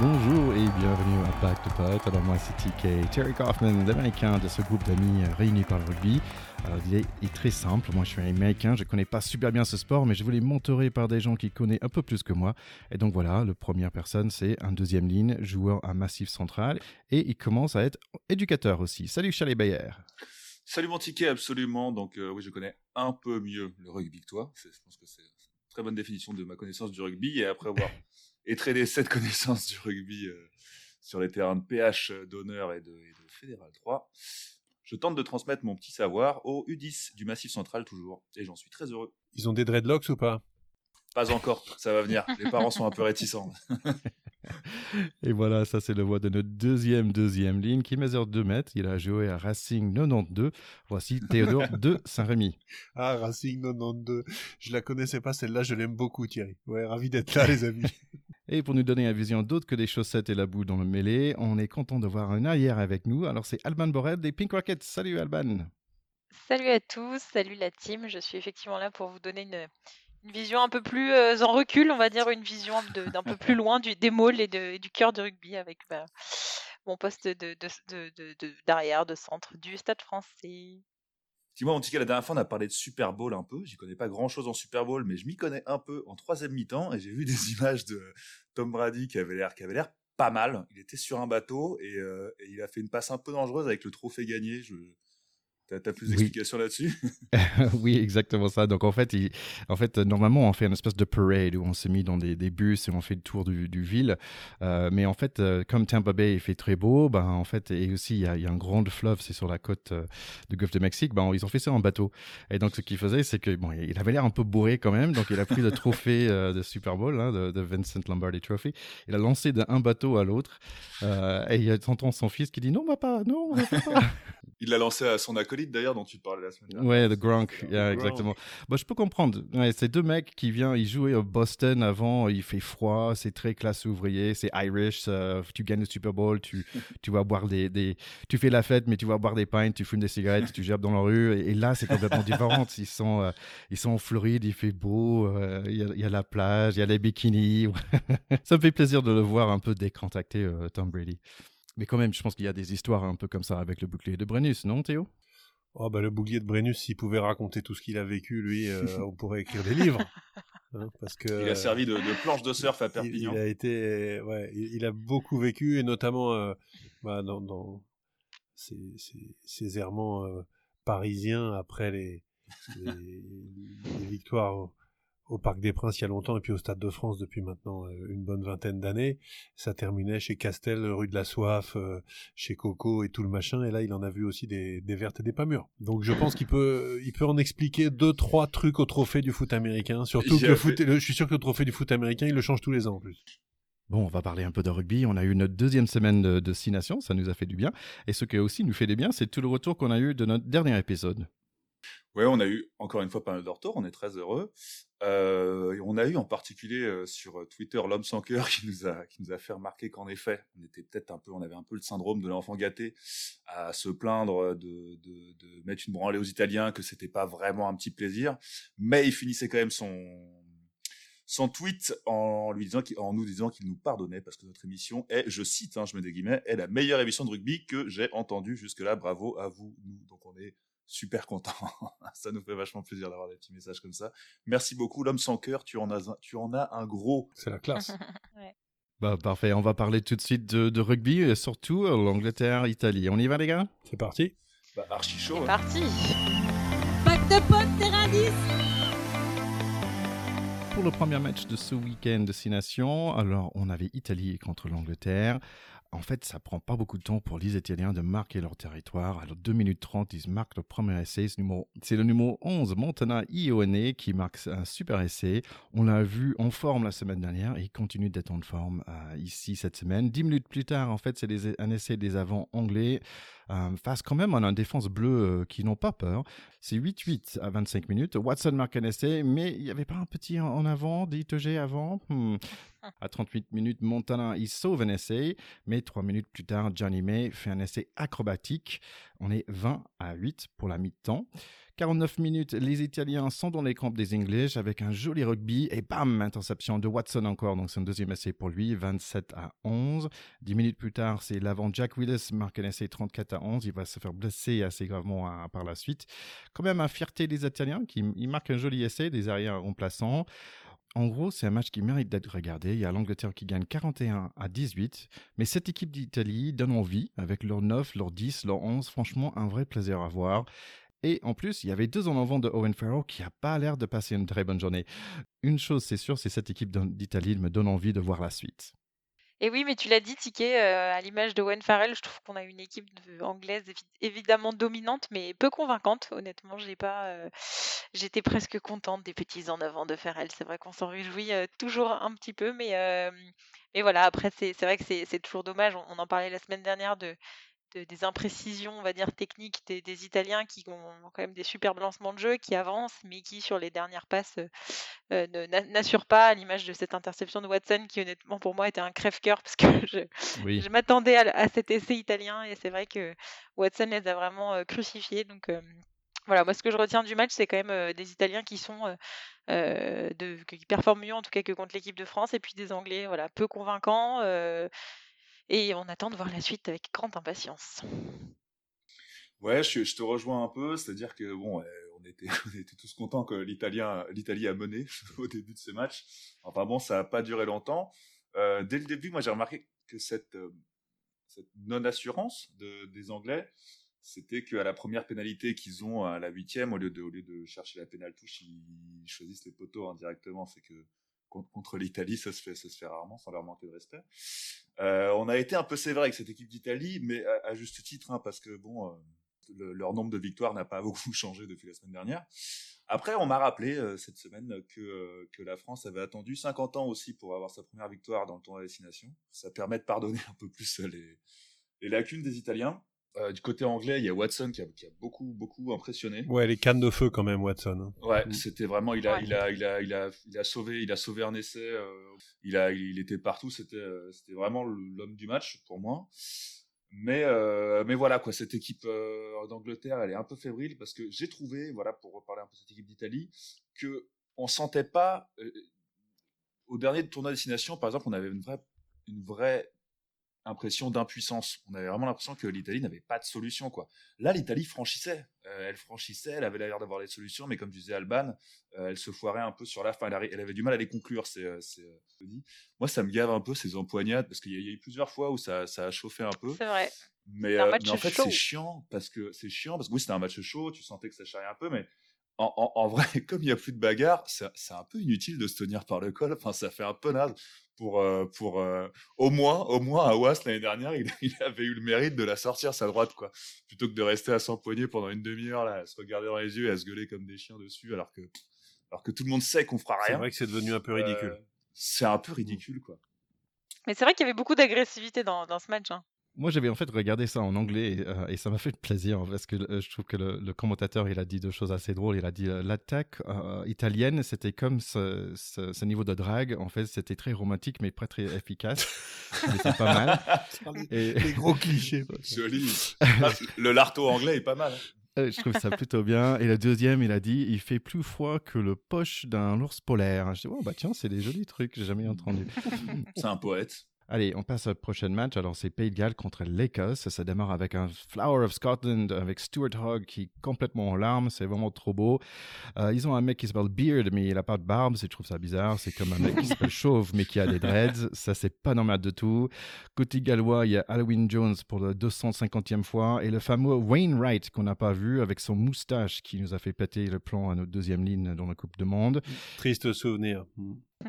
bonjour et bienvenue à Back to Pot. Alors moi c'est TK, Terry Kaufman, l'américain de ce groupe d'amis réunis par le rugby. Alors l'idée est très simple, moi je suis un américain, je connais pas super bien ce sport mais je voulais mentorer par des gens qui connaissent un peu plus que moi. Et donc voilà, la première personne c'est un deuxième ligne, joueur à Massif Central et il commence à être éducateur aussi. Salut Chalet Bayer. Salut mon ticket, absolument. Donc euh, oui, je connais un peu mieux le rugby que toi. Je pense que c'est une très bonne définition de ma connaissance du rugby. Et après avoir étraîné cette connaissance du rugby euh, sur les terrains de PH d'honneur et de, et de Fédéral 3, je tente de transmettre mon petit savoir au U10 du Massif Central toujours. Et j'en suis très heureux. Ils ont des dreadlocks ou pas? Pas encore, ça va venir. Les parents sont un peu réticents. Et voilà, ça c'est le voix de notre deuxième deuxième ligne qui mesure 2 mètres. Il a joué à Racing 92. Voici Théodore de Saint-Rémy. Ah, Racing 92. Je la connaissais pas celle-là, je l'aime beaucoup Thierry. Ouais, ravi d'être là les amis. Et pour nous donner une vision d'autre que des chaussettes et la boue dans le mêlée, on est content de voir un arrière avec nous. Alors c'est Alban Borel des Pink Rockets. Salut Alban. Salut à tous, salut la team. Je suis effectivement là pour vous donner une, une vision un peu plus euh, en recul, on va dire, une vision d'un peu plus loin du, des malls et, de- et du cœur du rugby avec bah, mon poste de, de, de- de- de- d'arrière, de centre du stade français. Dis-moi, mon ticket, la dernière fois, on a parlé de Super Bowl un peu. J'y connais pas grand chose en Super Bowl, mais je m'y connais un peu en troisième mi-temps et j'ai vu des images de Tom Brady qui avait l'air, qui avait l'air pas mal. Il était sur un bateau et, euh, et il a fait une passe un peu dangereuse avec le trophée gagné. Je... T'as, t'as plus Oui. d'explications là-dessus? Oui, exactement ça. Donc en fait, il- en fait, normalement, on fait une espèce de parade où on s'est mis dans des, des bus et on fait le tour du, du ville. Euh, mais en fait, euh, comme Tampa Bay il fait très beau, ben en fait, et aussi il y a, il y a un grand fleuve, c'est sur la côte euh, du Golfe de Mexique. Ben ils ont fait ça en bateau. Et donc ce qu'il faisait, c'est que bon, il avait l'air un peu bourré quand même. Donc il a pris le trophée euh, de Super Bowl, hein, de, de Vincent Lombardi Trophy. Il a lancé d'un bateau à l'autre. Et il t'entends son fils qui dit non, papa, non, papa. Il l'a lancé à son acolyte d'ailleurs, dont tu parlais la semaine dernière. Ouais, The Gronk, yeah, exactement. Bah, je peux comprendre. Ouais, c'est deux mecs qui viennent, ils jouaient au Boston avant, il fait froid, c'est très classe ouvrier, c'est Irish, euh, tu gagnes le Super Bowl, tu, tu vas boire des, des, tu fais la fête, mais tu vas boire des pints, tu fumes des cigarettes, tu jappes dans la rue, et, et là, c'est complètement différent. Ils sont, euh, ils sont en Floride, il fait beau, euh, il y, y a la plage, il y a les bikinis. Ça me fait plaisir de le voir un peu décontracté, Tom Brady. Mais quand même, je pense qu'il y a des histoires un peu comme ça avec le bouclier de Brennus, non, Théo? Oh bah le bouglier de Brennus, s'il pouvait raconter tout ce qu'il a vécu, lui, euh, on pourrait écrire des livres. Hein, parce que Il a servi de, de planche de surf à il, Perpignan. il a été, ouais, il, il a beaucoup vécu et notamment euh, bah, dans, dans ses, ses- ses errements euh, parisiens après les, les, les victoires au, Parc des Princes il y a longtemps et puis au Stade de France depuis maintenant euh, une bonne vingtaine d'années. Ça terminait chez Castel, rue de la Soif, euh, chez Coco et tout le machin. Et là, il en a vu aussi des, des vertes et des pas mûres. Donc je pense qu'il peut, il peut en expliquer deux, trois trucs au trophée du foot américain. Surtout que le foot, le- je suis sûr que le trophée du foot américain, il le change tous les ans en plus. Bon, on va parler un peu de rugby. On a eu notre deuxième semaine de, de Six Nations, ça nous a fait du bien. Et ce qui aussi nous fait du bien, c'est tout le retour qu'on a eu de notre dernier épisode. Ouais, on a eu encore une fois pas mal de retours, on est très heureux. Euh, on a eu en particulier euh, sur Twitter l'homme sans cœur qui nous a qui nous a fait remarquer qu'en effet, on était peut-être un peu, on avait un peu le syndrome de l'enfant gâté à se plaindre de, de, de mettre une branlée aux Italiens, que c'était pas vraiment un petit plaisir, mais il finissait quand même son son tweet en lui disant en nous disant qu'il nous pardonnait parce que notre émission est, je cite, hein, je mets des guillemets, est la meilleure émission de rugby que j'ai entendue jusque-là. Bravo à vous, nous. Donc on est super content. ça nous fait vachement plaisir d'avoir des petits messages comme ça. Merci beaucoup, l'homme sans cœur. Tu en as un, tu en as un gros. C'est la classe. Bah, parfait, on va parler tout de suite de, de rugby, et surtout euh, l'Angleterre-Italie. On y va, les gars? C'est parti. Bah, archi chaud. C'est hein. parti Pack de potes, terrain 10 Pour le premier match de ce week-end de Six Nations, alors on avait Italie contre l'Angleterre. En fait, ça prend pas beaucoup de temps pour les Italiens de marquer leur territoire. Alors, 2 minutes 30, ils marquent leur premier essai. C'est le numéro- C'est le numéro 11, Montana Ione, qui marque un super essai. On l'a vu en forme la semaine dernière et il continue d'être en forme euh, ici cette semaine. 10 minutes plus tard, en fait, c'est un essai des avants anglais face quand même à une défense bleue euh, qui n'ont pas peur. C'est 8-8 à 25 minutes. Watson marque un essai, mais il n'y avait pas un petit en avant, d'ITG avant? Hmm. À 38 minutes, Montana, il sauve un essai, mais 3 minutes plus tard, Johnny May fait un essai acrobatique. On est 20 à 8 pour la mi-temps. 49 minutes, les Italiens sont dans les crampes des English avec un joli rugby et bam, interception de Watson encore. Donc c'est un deuxième essai pour lui, 27 à 11. 10 minutes plus tard, c'est l'avant Jack Willis marque un essai 34 à 11. Il va se faire blesser assez gravement hein, par la suite. Quand même, un fierté des Italiens qui marquent un joli essai, des arrières remplaçants. En gros, c'est un match qui mérite d'être regardé. Il y a l'Angleterre qui gagne 41 à 18. Mais cette équipe d'Italie donne envie avec leurs 9, leurs 10, leurs 11. Franchement, un vrai plaisir à voir. Et en plus, il y avait deux en avant de Owen Farrell qui n'a pas l'air de passer une très bonne journée. Une chose, c'est sûr, c'est cette équipe d'Italie me donne envie de voir la suite. Et oui, mais tu l'as dit, Ticket, euh, à l'image de Owen Farrell, je trouve qu'on a une équipe anglaise évidemment dominante, mais peu convaincante. Honnêtement, j'ai pas, euh, j'étais presque contente des petits en avant de Farrell. C'est vrai qu'on s'en réjouit euh, toujours un petit peu, mais, mais voilà. Après, c'est vrai que c'est toujours dommage. on, en parlait la semaine dernière de des imprécisions, on va dire, techniques des, Italiens qui ont quand même des superbes lancements de jeu, qui avancent, mais qui, sur les dernières passes, euh, euh, n'assurent pas, à l'image de cette interception de Watson, qui, honnêtement, pour moi, était un crève-cœur, parce que je, m'attendais à, cet essai italien, et c'est vrai que Watson les a vraiment euh, crucifiés. Donc, voilà, moi, ce que je retiens du match, c'est quand même des Italiens qui sont. de, qui performent mieux en tout cas que contre l'équipe de France et puis des Anglais voilà peu convaincants et on attend de voir la suite avec grande impatience. Ouais, je, te rejoins un peu, c'est-à-dire que bon, on était, tous contents que l'Italie a mené au début de ce match. Enfin bon, ça n'a pas duré longtemps. Euh, dès le début, moi j'ai remarqué que cette, euh, non-assurance des Anglais, c'était qu'à la première pénalité qu'ils ont à la huitième, au lieu de, chercher la pénale touche, ils choisissent les poteaux indirectement. C'est que contre, l'Italie, ça se fait, ça se fait rarement, sans leur manquer de respect. Euh, on a été un peu sévère avec cette équipe d'Italie, mais à, juste titre, hein, parce que bon, euh, leur nombre de victoires n'a pas beaucoup changé depuis la semaine dernière. Après, on m'a rappelé euh, cette semaine que, que la France avait attendu 50 ans aussi pour avoir sa première victoire dans le tournoi destination. Ça permet de pardonner un peu plus les, les lacunes des Italiens. Euh, du côté anglais, il y a Watson qui a, beaucoup, beaucoup impressionné. Ouais, les cannes de feu quand même, Watson. Hein. Ouais, mm. c'était vraiment, il a, il a, il a, il a, il a sauvé, il a sauvé un essai. Euh, il a, il était partout. C'était, euh, c'était vraiment l'homme du match pour moi. Mais, mais voilà quoi, cette équipe d'Angleterre, elle est un peu fébrile parce que j'ai trouvé, voilà, pour reparler un peu de cette équipe d'Italie, que on sentait pas au dernier tournoi destination, par exemple, on avait une vraie, une vraie impression d'impuissance. On avait vraiment l'impression que l'Italie n'avait pas de solution, quoi. Là, l'Italie franchissait. Euh, elle franchissait, elle avait l'air d'avoir des solutions, mais comme disait Alban, euh, elle se foirait un peu sur la fin. Elle, avait du mal à les conclure. C'est, euh, moi, ça me gave un peu ces empoignades parce qu'il y, a eu plusieurs fois où ça, a chauffé un peu. C'est vrai. Mais, en fait, c'est chiant parce que c'est chiant parce que oui, c'était un match chaud. Tu sentais que ça charriait un peu, mais en, vrai, comme il n'y a plus de bagarre, c'est un peu inutile de se tenir par le col. Enfin, ça fait un peu naze. Pour euh, pour euh, au moins au moins à Was l'année dernière il, avait eu le mérite de la sortir sa droite quoi. Plutôt que de rester à s'empoigner pendant une demi-heure là à se regarder dans les yeux et à se gueuler comme des chiens dessus alors que alors que tout le monde sait qu'on fera rien c'est vrai que c'est devenu un peu ridicule. euh, c'est un peu ridicule quoi. Mais c'est vrai qu'il y avait beaucoup d'agressivité dans, dans ce match hein. Moi, j'avais en fait regardé ça en anglais et, ça m'a fait plaisir parce que je trouve que le, commentateur, il a dit deux choses assez drôles. Il a dit l'attaque italienne, c'était comme ce, ce, niveau de drague. En fait, c'était très romantique, mais pas très efficace. c'était pas mal. les, et... gros clichés. Joli. le larto anglais est pas mal. Je trouve ça plutôt bien. Et le deuxième, il a dit il fait plus froid que le poche d'un ours polaire. Je dis oh, bah tiens, c'est des jolis trucs, j'ai jamais entendu. c'est un poète. Allez, on passe au prochain match. Alors, c'est Pays de Galles contre l'Écosse. Ça démarre avec un Flower of Scotland avec Stuart Hogg qui est complètement en larmes. C'est vraiment trop beau. Euh, ils ont un mec qui s'appelle Beard, mais il n'a pas de barbe. Je trouve ça bizarre. C'est comme un mec qui s'appelle Chauve, mais qui a des dreads. Ça, c'est pas normal de tout. Côté gallois, il y a Halloween Jones pour la 250e fois et le fameux Wainwright qu'on n'a pas vu avec son moustache qui nous a fait péter le plan à notre deuxième ligne dans la Coupe de Monde. Triste souvenir.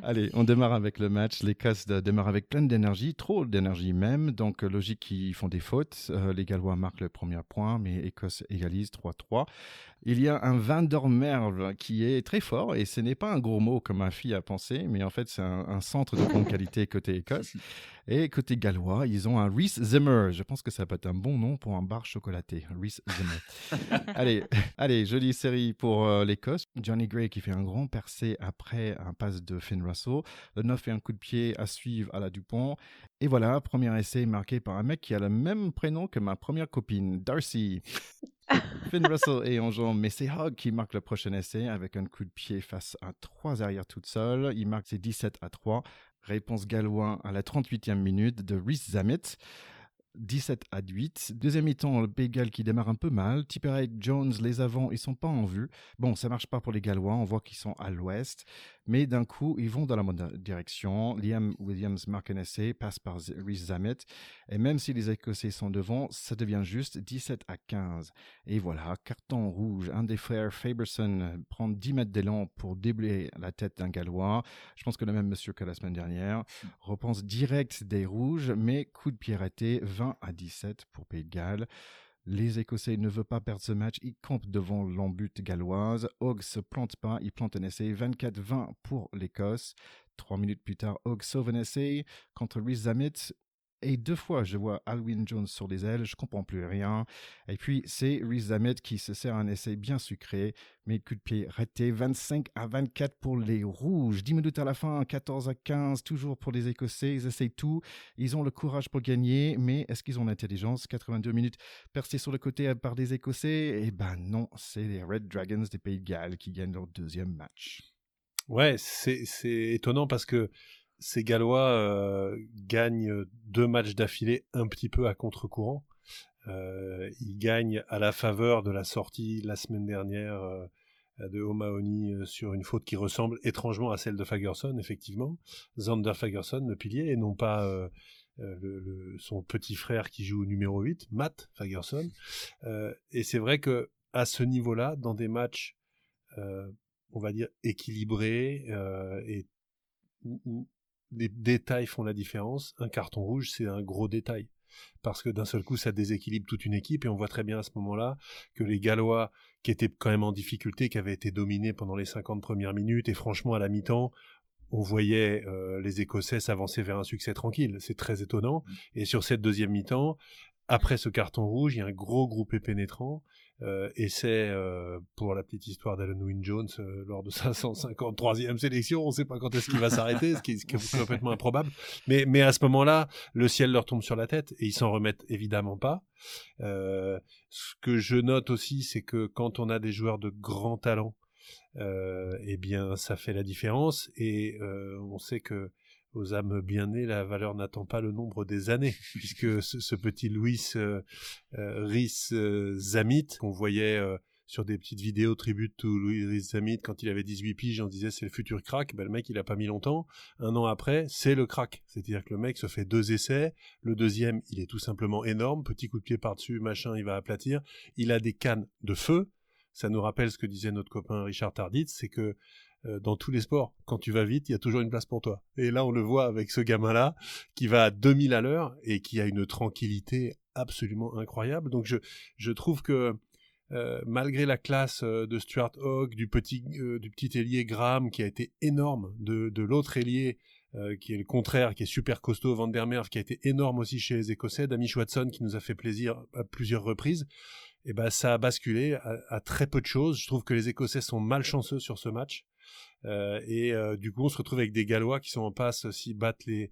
Allez, on démarre avec le match. L'Écosse démarre avec plein d'énergie, trop d'énergie même. Donc, logique qu'ils font des fautes. Euh, les Gallois marquent le premier point, mais Écosse égalise 3-3. Il y a un Van der Merwe qui est très fort et ce n'est pas un gros mot comme ma fille a pensé, mais en fait c'est un, un centre de grande qualité côté Écosse. Et côté gallois, ils ont un Reese Zimmer. Je pense que ça peut être un bon nom pour un bar chocolaté. Reese Zimmer. allez, allez, jolie série pour euh, l'Écosse. Johnny Gray qui fait un grand percé après un passe de Finn Russell. Le 9 fait un coup de pied à suivre à la Dupont. Et voilà, premier essai marqué par un mec qui a le même prénom que ma première copine, Darcy. Finn Russell en jambe, mais c'est Hogg qui marque le prochain essai avec un coup de pied face à trois arrières toute seule. Il marque ses 17 à 3. Réponse gallois à la 38e minute de Rhys Zamet. 17 à 8. Deuxième mi-temps, le Bégal qui démarre un peu mal. Tipperary Jones, les avants, ils sont pas en vue. Bon, ça marche pas pour les Gallois, on voit qu'ils sont à l'ouest. Mais d'un coup, ils vont dans la bonne direction. Liam Williams marque un essai, passe par Rhys Zamet. Et même si les Écossais sont devant, ça devient juste 17 à 15. Et voilà, carton rouge. Un des frères Faberson prend 10 mètres d'élan pour déblayer la tête d'un Gallois. Je pense que le même monsieur que la semaine dernière. Repense direct des rouges, mais coup de pied raté, 20 à 17 pour Pays de Galles. Les Écossais ne veulent pas perdre ce match. Ils campent devant l'embute galloise. Hogg se plante pas. Il plante un essai. 24-20 pour l'Écosse. Trois minutes plus tard, Hogg sauve un essai contre Rhys Zamet. Et deux fois, je vois Alwyn Jones sur les ailes, je comprends plus rien. Et puis, c'est Rhys Zamet qui se sert un essai bien sucré, mais coup de pied raté. 25 à 24 pour les Rouges. 10 minutes à la fin, 14 à 15, toujours pour les Écossais. Ils essayent tout. Ils ont le courage pour gagner, mais est-ce qu'ils ont l'intelligence? 82 minutes percées sur le côté par des Écossais Eh ben non, c'est les Red Dragons des Pays de Galles qui gagnent leur deuxième match. Ouais, c'est étonnant parce que ces Gallois euh, gagnent deux matchs d'affilée un petit peu à contre-courant. Euh, ils gagnent à la faveur de la sortie la semaine dernière euh, de O'Mahony euh, sur une faute qui ressemble étrangement à celle de Fagerson, effectivement. Zander Fagerson, le pilier, et non pas euh, son petit frère qui joue au numéro 8, Matt Fagerson. et c'est vrai que à ce niveau-là, dans des matchs, on va dire, équilibrés et où, les détails font la différence. Un carton rouge, c'est un gros détail. Parce que d'un seul coup, ça déséquilibre toute une équipe. Et on voit très bien à ce moment-là que les Gallois, qui étaient quand même en difficulté, qui avaient été dominés pendant les 50 premières minutes, et franchement, à la mi-temps, on voyait euh, les Écossais s'avancer vers un succès tranquille. C'est très étonnant. Et sur cette deuxième mi-temps, après ce carton rouge, il y a un gros groupé pénétrant. Euh, essai euh, pour la petite histoire d'Alan Wynne Jones euh, lors de sa 153e sélection. On ne sait pas quand est-ce qu'il va s'arrêter, ce qui est complètement improbable. Mais, mais à ce moment-là, le ciel leur tombe sur la tête et ils s'en remettent évidemment pas. Ce que je note aussi, c'est que quand on a des joueurs de grand talent, eh bien, ça fait la différence. Et on sait que aux âmes bien nées, la valeur n'attend pas le nombre des années, puisque ce, ce petit Louis euh, euh, Rhys euh, Zamit, qu'on voyait euh, sur des petites vidéos tribute to Louis Rhys Zamit quand il avait 18 piges, on disait c'est le futur crack, ben, le mec il a pas mis longtemps, un an après, c'est le crack. C'est-à-dire que le mec se fait deux essais, le deuxième il est tout simplement énorme, petit coup de pied par-dessus, machin, il va aplatir, il a des cannes de feu, ça nous rappelle ce que disait notre copain Richard Tarditz, c'est que dans tous les sports. Quand tu vas vite, il y a toujours une place pour toi. Et là, on le voit avec ce gamin-là, qui va à 2000 à l'heure et qui a une tranquillité absolument incroyable. Donc, je, je trouve que euh, malgré la classe euh, de Stuart Hogg, du petit, euh, du petit ailier Graham, qui a été énorme, de, de l'autre ailier, euh, qui est le contraire, qui est super costaud, Van der Merwe, qui a été énorme aussi chez les Écossais, d'Amish Watson, qui nous a fait plaisir à plusieurs reprises, et ben ça a basculé à, à, très peu de choses. Je trouve que les Écossais sont malchanceux sur ce match. Euh, et euh, du coup, on se retrouve avec des Gallois qui sont en passe, s'ils battent les,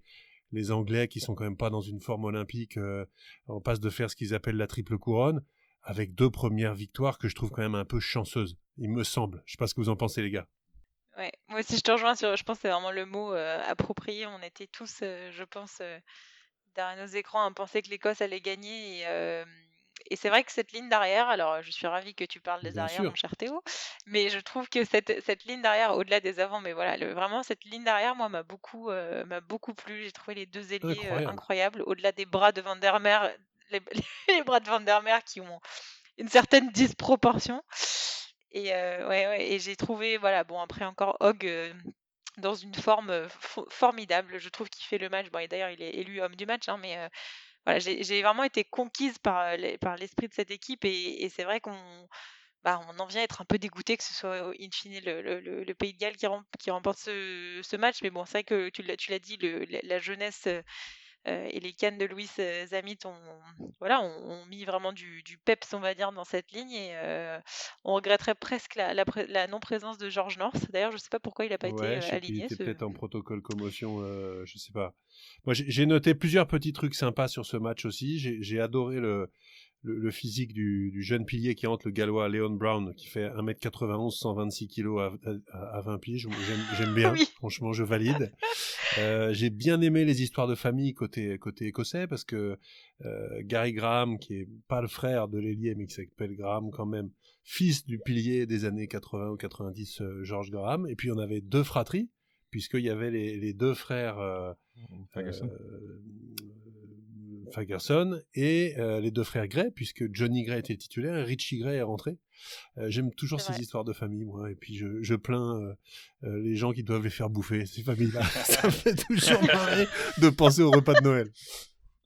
les Anglais, qui sont quand même pas dans une forme olympique, euh, en passe de faire ce qu'ils appellent la triple couronne, avec deux premières victoires que je trouve quand même un peu chanceuses, il me semble. Je sais pas ce que vous en pensez, les gars. Ouais, moi aussi je te rejoins sur, je pense que c'est vraiment le mot approprié. On était tous, je pense, derrière nos écrans à penser que l'Écosse allait gagner et c'est vrai que cette ligne d'arrière, alors je suis ravie que tu parles des Bien arrières, sûr. mon cher Théo, mais je trouve que cette, cette ligne d'arrière, au-delà des avants, mais voilà, le- vraiment cette ligne d'arrière, moi, m'a beaucoup, euh, m'a beaucoup plu. J'ai trouvé les deux ailiers euh, Incroyable. incroyables, au-delà des bras de Van der Merwe, les, les bras de Van der Merwe qui ont une certaine disproportion. Et euh, ouais, ouais, et j'ai trouvé, voilà, bon, après encore Hogg. euh, dans une forme fo- formidable, je trouve qu'il fait le match. Bon, et d'ailleurs, il est élu homme du match, hein, mais euh, j'ai vraiment été conquise par, euh, par l'esprit de cette équipe et, c'est vrai qu'on bah, en vient à être un peu dégoûté que ce soit in fine le, Pays de Galles qui, remporte ce, match. Mais bon, c'est vrai que tu l'as dit, la, jeunesse euh, et les cannes de Louis euh, Zamit ont, voilà, ont, mis vraiment du, peps, on va dire, dans cette ligne. Et euh, on regretterait presque la, non-présence de George North. D'ailleurs, je ne sais pas pourquoi il n'a pas été aligné. Il était peut-être en protocole commotion, je ne sais pas. Moi, j'ai noté plusieurs petits trucs sympas sur ce match aussi. J'ai adoré le, le, physique du, jeune pilier qui entre le gallois Leon Brown, qui fait 1m91, 126 kg à, 20 pieds. J'aime bien, franchement, je valide. Euh, j'ai bien aimé les histoires de famille côté, côté écossais, parce que euh, Gary Graham, qui est pas le frère de l'ailier, mais qui s'appelle Graham quand même, fils du pilier des années 80 ou 90, euh, George Graham, et puis on avait deux fratries, puisqu'il y avait les, deux frères Fagerson et euh, les deux frères Gray, puisque Johnny Gray était titulaire et Richie Gray est rentré. Euh, j'aime toujours ces histoires de famille, moi, et puis je, plains euh, les gens qui doivent les faire bouffer, ces familles-là. Ça me fait toujours marrer de penser au repas de Noël.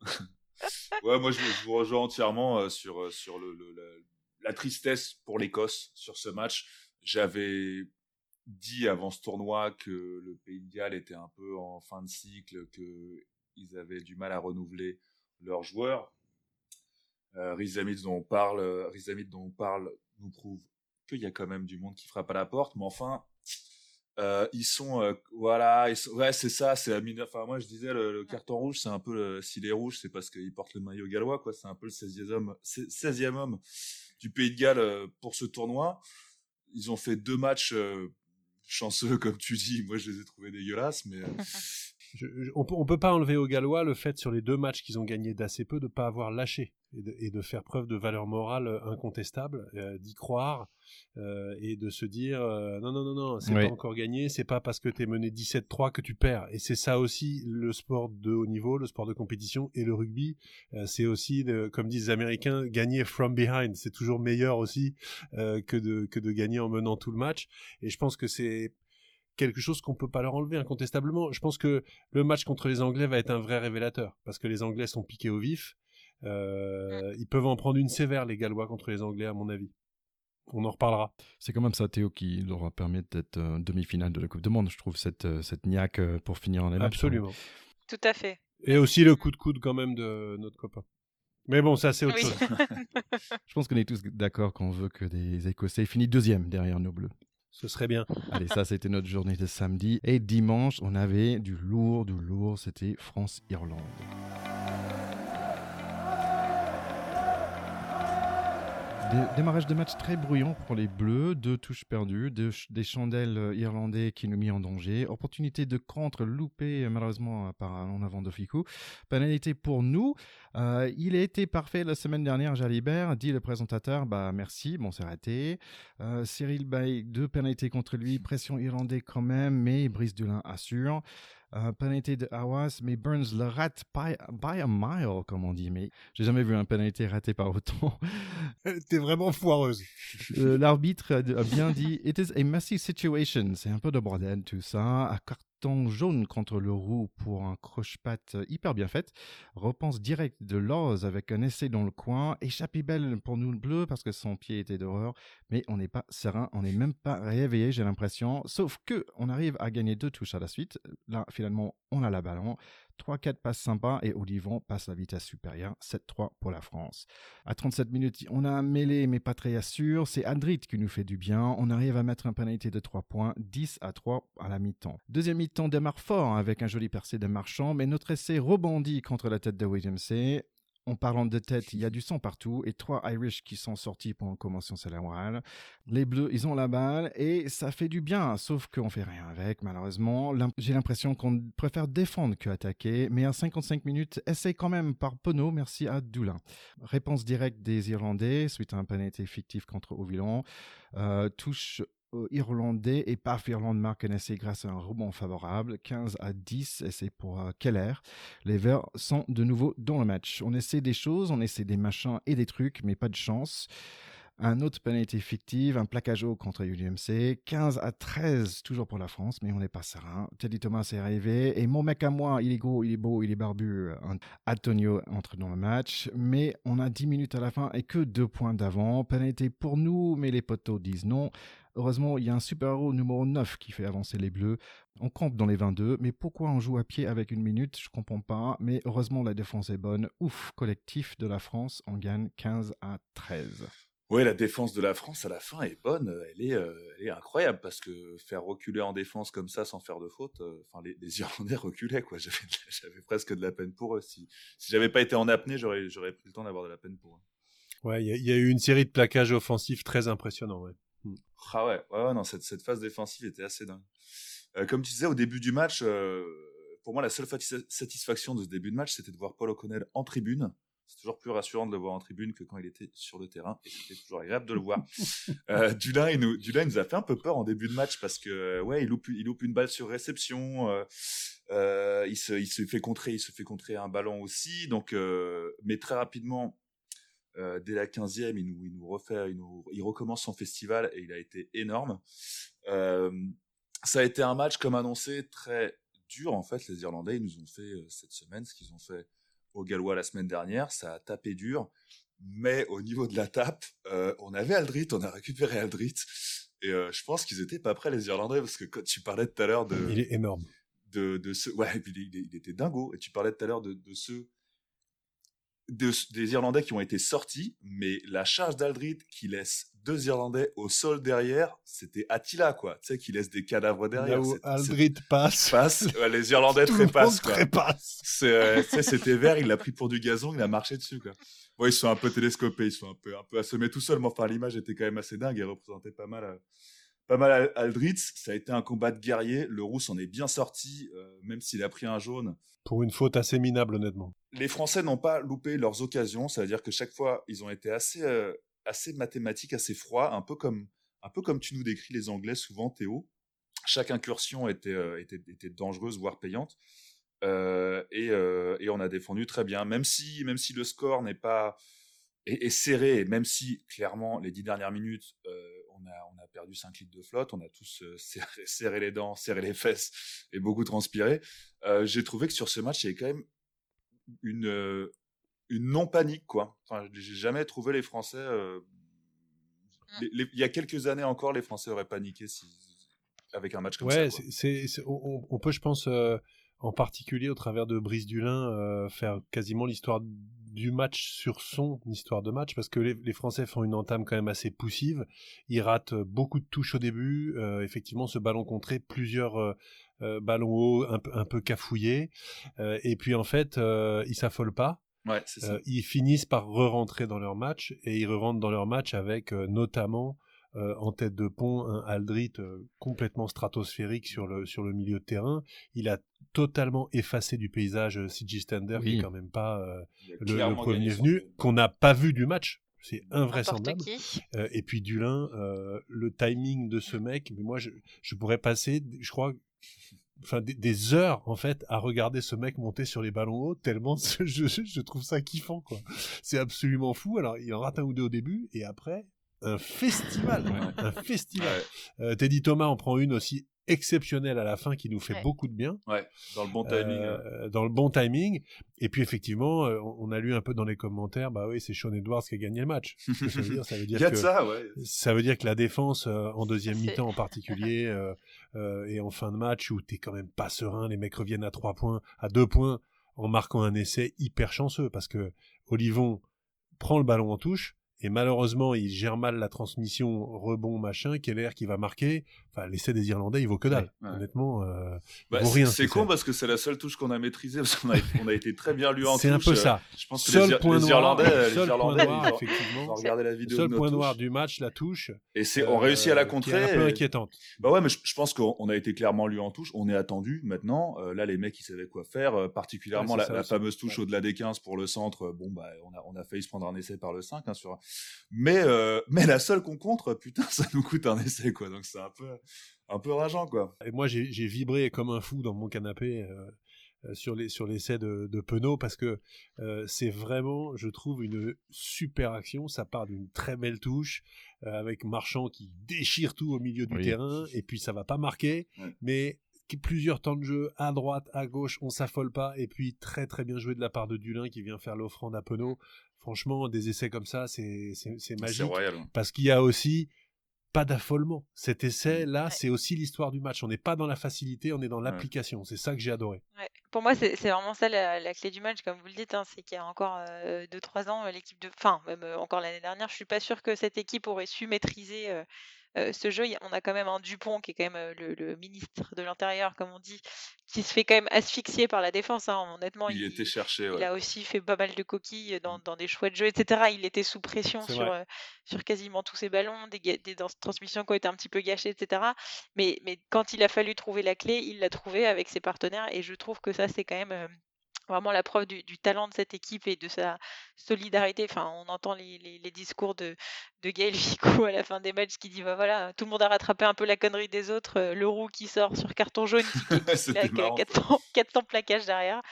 ouais, moi je, vous rejoins entièrement sur, sur le, la tristesse pour l'Écosse sur ce match. J'avais dit avant ce tournoi que le Pays de Galles était un peu en fin de cycle, qu'ils avaient du mal à renouveler leurs joueurs. Euh, dont on parle, euh, dont on parle nous prouve qu'il y a quand même du monde qui frappe à la porte, mais enfin, euh, ils sont, euh, voilà, ouais, c'est ça, c'est Enfin, moi, je disais, le, carton rouge, c'est un peu, s'il est rouge, c'est parce qu'il porte le maillot gallois, quoi. C'est un peu le 16e homme, 16e homme du Pays de Galles pour ce tournoi. Ils ont fait deux matchs chanceux, comme tu dis. Moi, je les ai trouvés dégueulasses, mais on, peut, peut pas enlever aux Gallois le fait sur les deux matchs qu'ils ont gagnés d'assez peu de pas avoir lâché et de, faire preuve de valeur morale incontestable, euh, d'y croire euh, et de se dire euh, non non non non c'est pas encore gagné, c'est pas parce que tu es mené 17-3 que tu perds. Et c'est ça aussi le sport de haut niveau, le sport de compétition et le rugby, c'est aussi comme disent les Américains gagner from behind, c'est toujours meilleur aussi que de que de gagner en menant tout le match. Et je pense que c'est quelque chose qu'on peut pas leur enlever incontestablement. Je pense que le match contre les Anglais va être un vrai révélateur parce que les Anglais sont piqués au vif. Euh, ils peuvent en prendre une sévère les Gallois contre les Anglais à mon avis. On en reparlera. C'est quand même ça, Théo, qui leur a permis d'être euh, demi-finale de la Coupe du Monde. Je trouve cette, euh, cette niaque pour finir en Absolument. Tout à fait. Et aussi le coup de coude quand même de notre copain. Mais bon, ça c'est autre chose. Je pense qu'on est tous d'accord qu'on veut que des Écossais finissent deuxième derrière nos Bleus. Ce serait bien. Allez, ça, c'était notre journée de samedi. Et dimanche, on avait du lourd, du lourd. C'était France-Irlande. Démarrage de match très bruyant pour les Bleus, deux touches perdues, des chandelles euh, irlandais qui nous mis en danger, opportunité de contre loupée malheureusement par en avant de pénalité pour nous. Euh, il a été parfait la semaine dernière, Jalibert, dit le présentateur, bah merci, bon c'est raté. Euh, Cyril Bay, deux pénalités contre lui, pression irlandais quand même, mais Brice Dulin assure. Euh, pénalité de Hawas, mais Burns le rate by, a mile, comme on dit. Mais j'ai jamais vu un pénalité raté par autant. T'es vraiment foireuse. Euh, l'arbitre a, bien dit It is a messy situation. C'est un peu de bordel tout ça. À jaune contre le roux pour un croche-patte hyper bien fait. Repense direct de Loz avec un essai dans le coin. Échappée belle pour nous le bleu parce que son pied était d'horreur. Mais on n'est pas serein, on n'est même pas réveillé, j'ai l'impression. Sauf que on arrive à gagner deux touches à la suite. Là, finalement, on a la ballon. 3-4 passes sympas et Olivon passe la vitesse supérieure, 7-3 pour la France. À 37 minutes, on a un mêlé mais pas très sûr, c'est Adrit qui nous fait du bien, on arrive à mettre un pénalité de 3 points, 10 à 3 à la mi-temps. Deuxième mi-temps démarre fort un joli percé de Marchand, mais notre essai rebondit contre la tête de William C. En parlant de tête, il y a du sang partout et trois Irish qui sont sortis pour une convention cérébrale. Les Bleus, ils ont la balle et ça fait du bien, sauf qu'on fait rien avec, malheureusement. J'ai l'impression qu'on préfère défendre que attaquer, mais à 55 minutes, essaye quand même par Penaud, merci à Doulin. Réponse directe des Irlandais suite à un pénalité fictif contre Ovillon. Euh, touche irlandais et paf, Irlande marque un essai grâce à un rebond favorable, 15 à 10, essai pour euh, Keller. Les Verts sont de nouveau dans le match. On essaie des choses, on essaie des machins et des trucs, mais pas de chance. Un autre pénalité fictive, un plaquage haut contre UMC. 15 à 13, toujours pour la France, mais on n'est pas serein. Teddy Thomas est arrivé. Et mon mec à moi, il est gros, il est beau, il est barbu. Antonio entre dans le match. Mais on a 10 minutes à la fin et que deux points d'avant. Pénalité pour nous, mais les poteaux disent non. Heureusement, il y a un super-héros numéro 9 qui fait avancer les Bleus. On campe dans les 22, mais pourquoi on joue à pied avec une minute? Je comprends pas. Mais heureusement, la défense est bonne. Ouf, collectif de la France, on gagne 15 à 13. Oui, la défense de la France à la fin est bonne, elle est, euh, elle est incroyable parce que faire reculer en défense comme ça sans faire de faute, euh, enfin les, les, Irlandais reculaient quoi. J'avais presque de la peine pour eux. Si, si j'avais pas été en apnée, j'aurais j'aurais pris le temps d'avoir de la peine pour eux. Ouais, il y, y, a eu une série de plaquages offensifs très impressionnants. Ouais. Ah ouais, ouais, non, cette, cette phase défensive était assez dingue. Euh, comme tu disais au début du match, euh, pour moi la seule satisfaction de ce début de match, c'était de voir Paul O'Connell en tribune c'est toujours plus rassurant de le voir en tribune que quand il était sur le terrain, et c'était toujours agréable de le voir. euh, Dulin, il nous, Dulin, il nous a fait un peu peur en début de match parce que, ouais, il loupe, il loupe une balle sur réception, euh, il, se, il se fait contrer, il se fait contrer un ballon aussi, donc, mais très rapidement, euh, dès la 15e, il nous, il nous refait, il, nous, il recommence son festival et il a été énorme. Euh, ça a été un match, comme annoncé, très dur en fait. Les Irlandais, ils nous ont fait euh, cette semaine ce qu'ils ont fait aux Gallois la semaine dernière. Ça a tapé dur, mais au niveau de la tape, on avait Aldrit, on a récupéré Aldrit. Et je pense qu'ils étaient pas prêts les Irlandais parce que quand tu parlais tout à l'heure de, il est énorme. De, de ce, ouais, et puis il, il, était dingo. Et tu parlais tout à l'heure de, de ceux de, des Irlandais qui ont été sortis, mais la charge d'Aldrit qui laisse deux Irlandais au sol derrière, c'était Attila, quoi. Tu sais, qui laisse des cadavres derrière. Là où Aldrit passe. passe les Irlandais trépassent, quoi. Trépasse. Euh, c'était vert, il l'a pris pour du gazon, il a marché dessus, quoi. Bon, ils sont un peu télescopés, ils sont un peu, un peu assommés tout seuls, mais enfin, l'image était quand même assez dingue, elle représentait pas mal, euh, pas mal Aldritz. Ça a été un combat de guerrier, le Rousse en est bien sorti, euh, même s'il a pris un jaune. Pour une faute assez minable, honnêtement. Les Français n'ont pas loupé leurs occasions, c'est-à-dire que chaque fois, ils ont été assez, euh, assez mathématiques, assez froids, un peu comme, un peu comme tu nous décris les Anglais souvent, Théo. Chaque incursion était, euh, était, était dangereuse, voire payante. Et, et, on a défendu très bien, même si, même si le score n'est pas est, serré, même si clairement les dix dernières minutes, on, a, on a perdu 5 litres de flotte, on a tous euh, serré, serré, les dents, serré les fesses et beaucoup transpiré. Euh, J'ai trouvé que sur ce match, il y avait quand même une, euh, une non panique quoi. Enfin, j'ai jamais trouvé les Français. Euh, les, les, il y a quelques années encore, les Français auraient paniqué si, avec un match comme ouais, ça. Ouais, on, on, peut, je pense, euh, en particulier au travers de Brice Dulin, euh, faire quasiment l'histoire du match sur son histoire de match, parce que les, les, Français font une entame quand même assez poussive. Ils ratent beaucoup de touches au début. Euh, effectivement, ce ballon contré, plusieurs euh, ballons hauts, un, un peu cafouillés. Euh, et puis en fait, euh, ils s'affolent pas. Ouais, ça. ils finissent par re-rentrer dans leur match et ils re-rentrent dans leur match avec notamment euh, en tête de pont un Aldrit euh, complètement stratosphérique sur le sur le milieu de terrain. Il a totalement effacé du paysage euh, CG Stander oui. qui est quand même pas euh, le, le, premier venu qu'on n'a pas vu du match. C'est invraisemblable. et puis Dulin, le timing de ce mec, mais moi je, je pourrais passer, je crois, enfin des, des, heures en fait à regarder ce mec monter sur les ballons hauts tellement je, je, je trouve ça kiffant quoi. C'est absolument fou. Alors il en rate un ou deux au début et après un festival, ouais. un festival. Ouais. Euh, Teddy Thomas en prend une aussi exceptionnelle à la fin qui nous fait ouais. beaucoup de bien. Ouais, dans le bon timing. Euh, dans le bon timing. Et puis effectivement, euh, on a lu un peu dans les commentaires, bah oui, c'est Sean Edwards qui a gagné le match. ça veut dire, ça veut dire Il y a que de ça, ouais. ça veut dire que la défense euh, en deuxième mi-temps en particulier euh, et en fin de match où t'es quand même pas serein, les mecs reviennent à trois points, à deux points en marquant un essai hyper chanceux parce que Olivon prend le ballon en touche et malheureusement il gère mal la transmission rebond machin Keller qui va marquer enfin l'essai des Irlandais il vaut que dalle ouais, ouais. honnêtement euh, bah, vaut rien c'est con parce que c'est la seule touche qu'on a maîtrisée parce qu'on a, on a été très bien lu en touche c'est un peu ça je pense que seul les, point les noir, Irlandais seul les Irlandais point noir, effectivement regardé la vidéo seul de point touche. noir du match la touche et c'est on réussit à la contrer euh, est un peu et... inquiétante bah ouais mais je, je pense qu'on a été clairement lu en touche on est attendu maintenant euh, là les mecs ils savaient quoi faire euh, particulièrement ouais, la, la fameuse touche au-delà des 15 pour le centre bon bah on a on a failli se prendre un essai par le 5 hein, sur mais euh, mais la seule qu'on contre, putain, ça nous coûte un essai, quoi. Donc c'est un peu, un peu rageant, quoi. Et moi, j'ai vibré comme un fou dans mon canapé. Euh, euh, sur les sur l'essai de, de Penaud parce que euh, c'est vraiment, je trouve, une super action. Ça part d'une très belle touche euh, avec Marchand qui déchire tout au milieu du Oui. terrain et puis ça va pas marquer, Ouais. mais plusieurs temps de jeu à droite, à gauche, on s'affole pas et puis très très bien joué de la part de Dulin qui vient faire l'offrande à Penaud. Franchement, des essais comme ça, c'est c'est c'est C'est magique royal. parce qu'il y a aussi pas d'affolement. Cet essai là, Ouais. c'est aussi l'histoire du match. On n'est pas dans la facilité, on est dans l'application. C'est ça que j'ai adoré. Ouais. Pour moi, c'est vraiment ça la, la clé du match, comme vous le dites. hein, c'est qu'il y a encore 2-3 ans, euh, l'équipe de. Enfin, même euh, encore l'année dernière, je suis pas sûre que cette équipe aurait su maîtriser euh, euh, ce jeu. Il y a- On a quand même un Dupont qui est quand même euh, le, le ministre de l'Intérieur, comme on dit, qui se fait quand même asphyxier par la défense. hein. Honnêtement, Il était cherché. il a aussi fait pas mal de coquilles dans, dans des choix de jeu, etc. Il était sous pression sur, euh, sur quasiment tous ses ballons, des, des transmissions qui ont été un petit peu gâchées, etc. Mais, mais quand il a fallu trouver la clé, il l'a trouvé avec ses partenaires. Et je trouve que ça, c'est quand même euh, vraiment la preuve du, du talent de cette équipe et de sa solidarité. Enfin, on entend les, les- les discours de, de Gaël Ficou à la fin des matchs qui dit bah voilà, tout le monde a rattrapé un peu la connerie des autres. euh, le roux qui sort sur carton jaune, qui, qui, qui C'était claque, euh, marrant. 400, 400 plaquages derrière.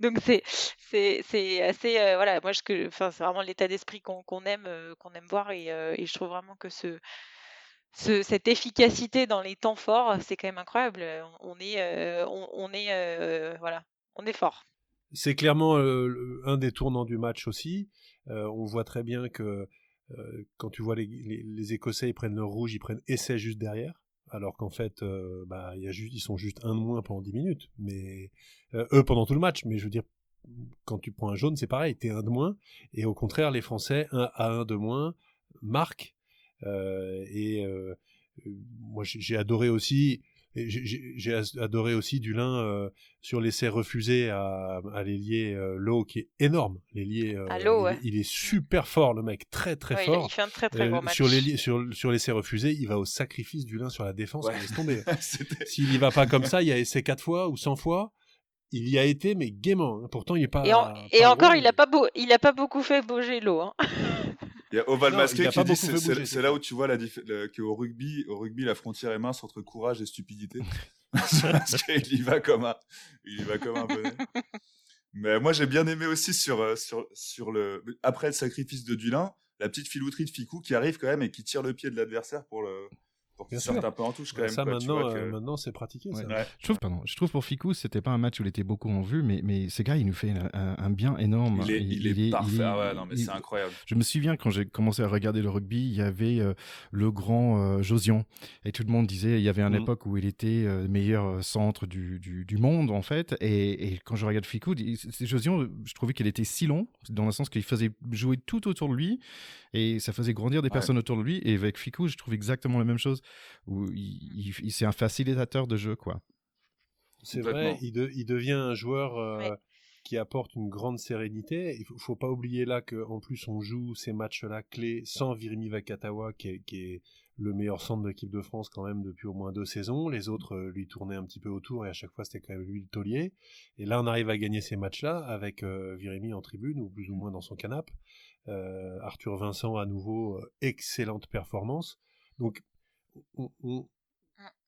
Donc c'est assez euh, voilà moi je que enfin c'est vraiment l'état d'esprit qu'on aime euh, qu'on aime voir et, euh, et je trouve vraiment que ce, ce cette efficacité dans les temps forts c'est quand même incroyable Euh, on, est euh, on, on est euh, voilà on est fort C'est clairement euh, un des tournants du match aussi. Euh, on voit très bien que euh, quand tu vois les, les- les Écossais, ils prennent le rouge, ils prennent essai juste derrière. Alors qu'en fait, euh, bah, y a juste, ils sont juste un de moins pendant 10 minutes. Mais euh, eux pendant tout le match. Mais je veux dire, quand tu prends un jaune, c'est pareil, t'es un de moins. Et au contraire, les Français, un à un de moins, marquent. Euh, et moi, j'ai adoré aussi. Et J'ai adoré aussi Dulin euh, sur l'essai refusé à, à l'ailier euh, Lowe, qui est énorme. L'ailier, euh, il, ouais. il est super fort, le mec, très très Ouais, il, fort. il fait un très très Euh, gros match sur les sur sur l'essai refusé, il va au sacrifice du lin sur la défense, Ouais. on laisse tomber. S'il y va pas comme ça, il y a essai 4 fois ou 100 fois, il y a été mais gaiement. hein. Pourtant, il est pas et, en- pas et encore gros, il a mais- pas beau il a pas beaucoup fait bouger l'eau hein. Il y a Oval Non, Masqué a qui dit c'est- là où tu vois la le- qu'au rugby, au rugby, la frontière est mince entre courage et stupidité. Parce qu'il y va comme un, il y va comme un bonnet. Mais moi, j'ai bien aimé aussi sur, euh, sur, sur le, après le sacrifice de Dulin, la petite filouterie de Ficou qui arrive quand même et qui tire le pied de l'adversaire pour le, pour un peu en touche quand Ouais, même. ça quoi. Maintenant, que- euh, maintenant c'est pratiqué. ça. Ouais. Je trouve, pardon, je trouve pour Ficou, c'était pas un match où il était beaucoup en vue, mais, mais ce gars, il nous fait un, un- un bien énorme. Il est, il est parfait. Ah ouais, non, mais c'est incroyable. Je me souviens quand j'ai commencé à regarder le rugby, il y avait euh, le grand euh, Josion. Et tout le monde disait, il y avait une Mhm. époque où il était euh, le meilleur centre du, du, du monde, en fait. Et, et quand je regarde Ficou, Josion, je trouvais qu'il était si long, dans le sens qu'il faisait jouer tout autour de lui. Et ça faisait grandir des Ouais. personnes autour de lui. Et avec Ficou, je trouve exactement la même chose. Où il, il- il- c'est un facilitateur de jeu, quoi. C'est vrai, il, de- il devient un joueur euh, Ouais. qui apporte une grande sérénité. Il faut, faut pas oublier là qu'en plus on joue ces matchs-là clés sans Virimi Vakatawa, qui est, qui est le meilleur centre de l'équipe de France quand même depuis au moins deux saisons. Les autres euh, lui tournaient un petit peu autour et à chaque fois c'était quand même lui le taulier. Et là on arrive à gagner ces matchs-là avec euh, Virimi en tribune ou plus ou moins dans son canapé. Euh, Arthur Vincent à nouveau, euh, excellente performance. Donc on- on-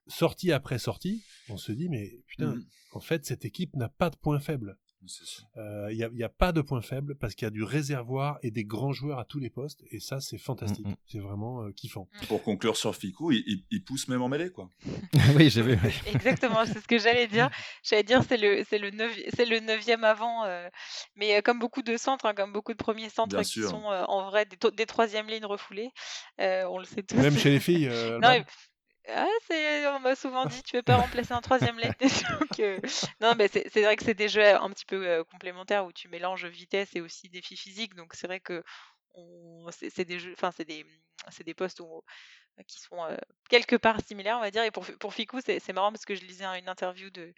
sortie après sortie, on se dit mais putain, Mhm. en fait, cette équipe n'a pas de point faible. Sûr. Il n'y a, y a pas de point faible parce qu'il y a du réservoir et des grands joueurs à tous les postes. Et ça, c'est fantastique. Mm, mm. C'est vraiment euh, kiffant. Pour conclure sur Ficou, il, il- il pousse même en mêlée, quoi. oui, j'ai vu. Exactement, c'est ce que j'allais dire. J'allais dire c'est le c'est le neuvi- c'est le neuvième avant, euh, mais euh, comme beaucoup de centres, hein, comme beaucoup de premiers centres Bien qui sûr. sont euh, en vrai des, des troisièmes lignes refoulées, euh, on le sait tous. Même chez les filles. euh, Non, Alban. mais- ah, c'est, on m'a souvent dit, tu veux pas remplacer un troisième Donc, euh, Non, mais c'est, c'est vrai que c'est des jeux un petit peu euh, complémentaires où tu mélanges vitesse et aussi défi physique. Donc c'est vrai que on, c'est, c'est des jeux, enfin c'est des, c'est des postes où- qui sont euh, quelque part similaires, on va dire. Et pour, pour Ficou, c'est, c'est marrant parce que je lisais une interview de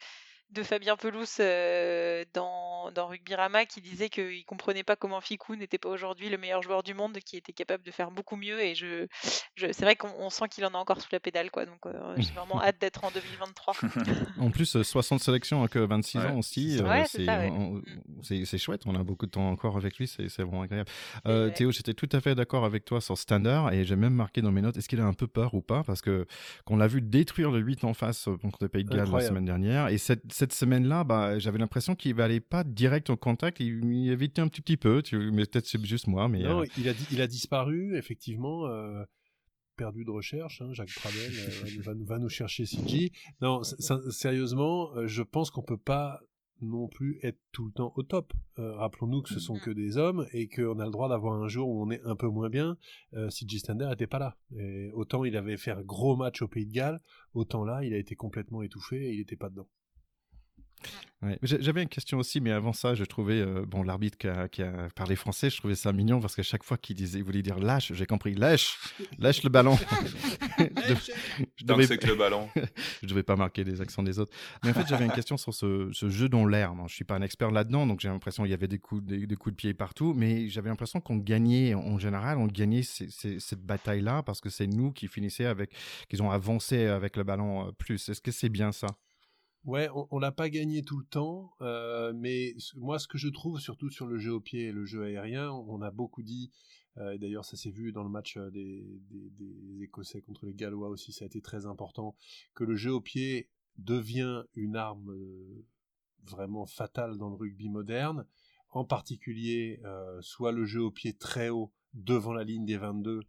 de Fabien Pelouse euh, dans, dans Rugbyrama qui disait qu'il comprenait pas comment Ficou n'était pas aujourd'hui le meilleur joueur du monde, qui était capable de faire beaucoup mieux. Et je, je c'est vrai qu'on on sent qu'il en a encore sous la pédale, quoi. Donc euh, j'ai vraiment hâte d'être en 2023. En plus, euh, 60 sélections que 26 Ouais, ans aussi. euh. Ouais, c'est c'est ça, ouais. on- Mm. c'est- chouette. On a beaucoup de temps encore avec lui. C'est c'est vraiment agréable. Euh, ouais. Théo, j'étais tout à fait d'accord avec toi sur Standard et j'ai même marqué dans mes notes est-ce qu'il a un peu peur ou pas? Parce que qu'on l'a vu détruire le 8 en face euh, contre le Pays de Galles la semaine dernière et cette, cette semaine-là, bah, j'avais l'impression qu'il n'allait pas direct au contact, il, il évitait un petit, petit peu, tu, mais peut-être c'est juste moi. Mais, Non, euh, il, a, di- il a disparu, effectivement. euh, perdu de recherche, hein, Jacques Pradel euh, va, nous- va nous chercher CG. Non, sérieusement, je pense qu'on peut pas non plus être tout le temps au top. Euh, Rappelons-nous que ce sont que des hommes et qu'on a le droit d'avoir un jour où on est un peu moins bien. Euh, CG Stander n'était pas là. Et autant il avait fait un gros match au Pays de Galles, autant là, il a été complètement étouffé et il n'était pas dedans. Ouais. J'avais une question aussi, mais avant ça, je trouvais, euh, bon, l'arbitre qui a, qui a parlé français, je trouvais ça mignon parce qu'à chaque fois qu'il disait, il voulait dire lâche, j'ai compris, lâche, lâche le ballon. je, devais, c'est que le ballon. je devais pas marquer les accents des autres. Mais en fait, j'avais une question sur ce, ce jeu dans l'air. Bon, Je suis pas un expert là-dedans, donc j'ai l'impression qu'il y avait des coups, des, des coups de pied partout, mais j'avais l'impression qu'on gagnait, en général, on gagnait ces- ces- cette bataille-là parce que c'est nous qui finissaient avec, qu'ils ont avancé avec le ballon euh, plus. Est-ce que c'est bien ça? Ouais, on, l'a pas gagné tout le temps, euh, mais moi, ce que je trouve, surtout sur le jeu au pied et le jeu aérien, on a beaucoup dit, euh, et d'ailleurs ça s'est vu dans le match euh, des, Écossais contre les Gallois aussi, ça a été très important, que le jeu au pied devient une arme vraiment fatale dans le rugby moderne, en particulier soit le jeu au pied très haut devant la ligne des 22,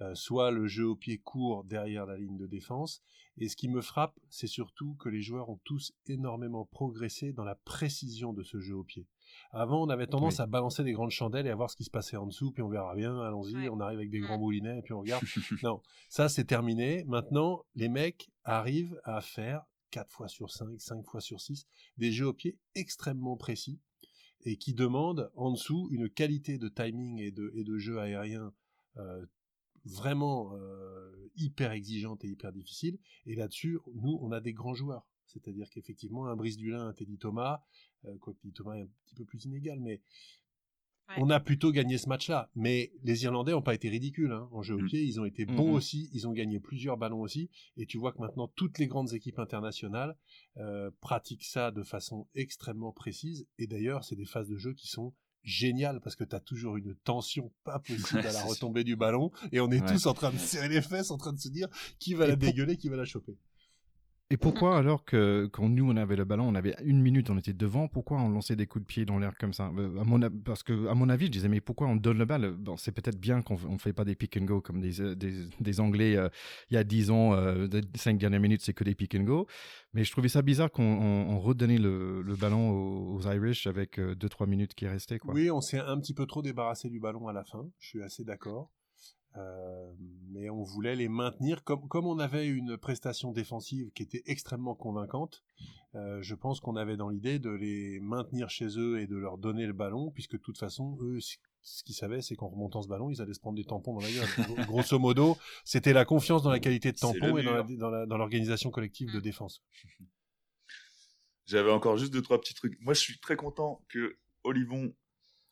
euh, soit le jeu au pied court derrière la ligne de défense. Et ce qui me frappe, c'est surtout que les joueurs ont tous énormément progressé dans la précision de ce jeu au pied. Avant, on avait tendance Oui. à balancer des grandes chandelles et à voir ce qui se passait en dessous, puis on verra bien, allons-y, Ouais. on arrive avec des grands moulinets, et puis on regarde. non, ça c'est terminé. Maintenant, les mecs arrivent à faire 4 fois sur 5, 5 fois sur 6, des jeux au pied extrêmement précis et qui demandent en dessous une qualité de timing et de, et de jeu aérien euh, vraiment euh, hyper exigeante et hyper difficile. Et là-dessus, nous, on a des grands joueurs. C'est-à-dire qu'effectivement, un Brice Dulin, un Teddy Thomas, euh, quoi que Teddy Thomas est un petit peu plus inégal, mais Ouais. on a plutôt gagné ce match-là. Mais les Irlandais n'ont pas été ridicules hein. en jeu au Mm. pied. Ils ont été bons Mhm. aussi. Ils ont gagné plusieurs ballons aussi. Et tu vois que maintenant, toutes les grandes équipes internationales euh, pratiquent ça de façon extrêmement précise. Et d'ailleurs, c'est des phases de jeu qui sont géniales parce que tu as toujours une tension pas possible à la retombée du ballon. Et on est Ouais. tous en train de serrer les fesses, en train de se dire qui va la Et dégueuler, qui va la choper. Et pourquoi alors que quand nous on avait le ballon, on avait une minute, on était devant, pourquoi on lançait des coups de pied dans l'air comme ça? Euh, à mon, a- Parce que à mon avis, je disais mais pourquoi on donne le balle Bon, c'est peut-être bien qu'on ne fait pas des pick and go comme des, euh, des, des Anglais euh, il y a 10 ans, euh, les cinq dernières minutes c'est que des pick and go. Mais je trouvais ça bizarre qu'on on, on redonnait le, le ballon aux, aux Irish avec 2-3 minutes qui restaient. Quoi. Oui, on s'est un petit peu trop débarrassé du ballon à la fin. Je suis assez d'accord. Euh, mais on voulait les maintenir comme comme on avait une prestation défensive qui était extrêmement convaincante. euh, je pense qu'on avait dans l'idée de les maintenir chez eux et de leur donner le ballon, puisque de toute façon, eux, ce qu'ils savaient, c'est qu'en remontant ce ballon, ils allaient se prendre des tampons dans la gueule. Gros- Grosso modo, c'était la confiance dans la qualité de tampon et dans l'organisation collective de défense. J'avais encore juste deux trois petits trucs. Moi, je suis très content que Olivon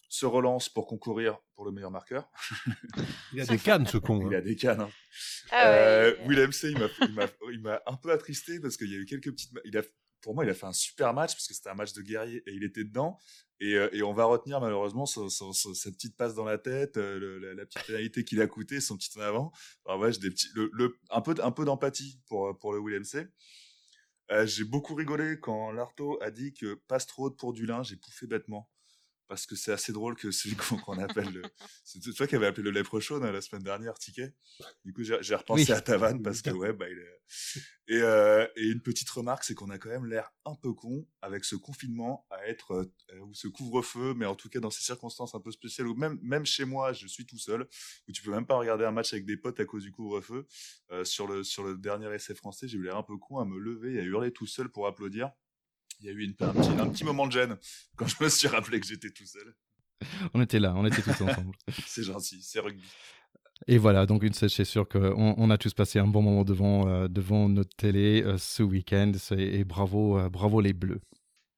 se relance pour concourir pour le meilleur marqueur. Il a des cannes, ce con. Il hein. a des cannes. hein. Ah ouais, Euh, il- Willem C, il m'a, il il un peu attristé parce qu'il y a eu quelques petites. Il a, pour moi, il a fait un super match parce que c'était un match de guerrier et il était dedans. Et, euh, et on va retenir malheureusement sa petite passe dans la tête, euh, le- la, la petite pénalité qu'il a coûté, son petit en avant. Alors ouais, j'ai des petits, le, le- un peu, un peu d'empathie pour pour le Willem C. Euh, j'ai beaucoup rigolé quand Larto a dit que passe trop haute pour Dulin, j'ai pouffé bêtement. Parce que c'est assez drôle que celui qu'on appelle le. C'est toi qui avais appelé le Leprechaun la semaine dernière, Ticket. Du coup, j'ai repensé Oui. à ta vanne parce que, ouais, bah, il est. Et, euh, et une petite remarque, c'est qu'on a quand même l'air un peu con avec ce confinement à être. euh, ou ce couvre-feu, mais en tout cas dans ces circonstances un peu spéciales, où même, même chez moi, je suis tout seul, où tu peux même pas regarder un match avec des potes à cause du couvre-feu. Euh, sur, le, sur le dernier essai français, j'ai eu l'air un peu con à me lever et à hurler tout seul pour applaudir. Il y a eu une, un, petit, un petit moment de gêne quand je me suis rappelé que j'étais tout seul. On était là, on était tous ensemble. C'est gentil, c'est rugby. Et voilà, donc une c'est sûr qu'on on a tous passé un bon moment devant, euh, devant notre télé euh, ce week-end. Et bravo, euh, bravo les Bleus.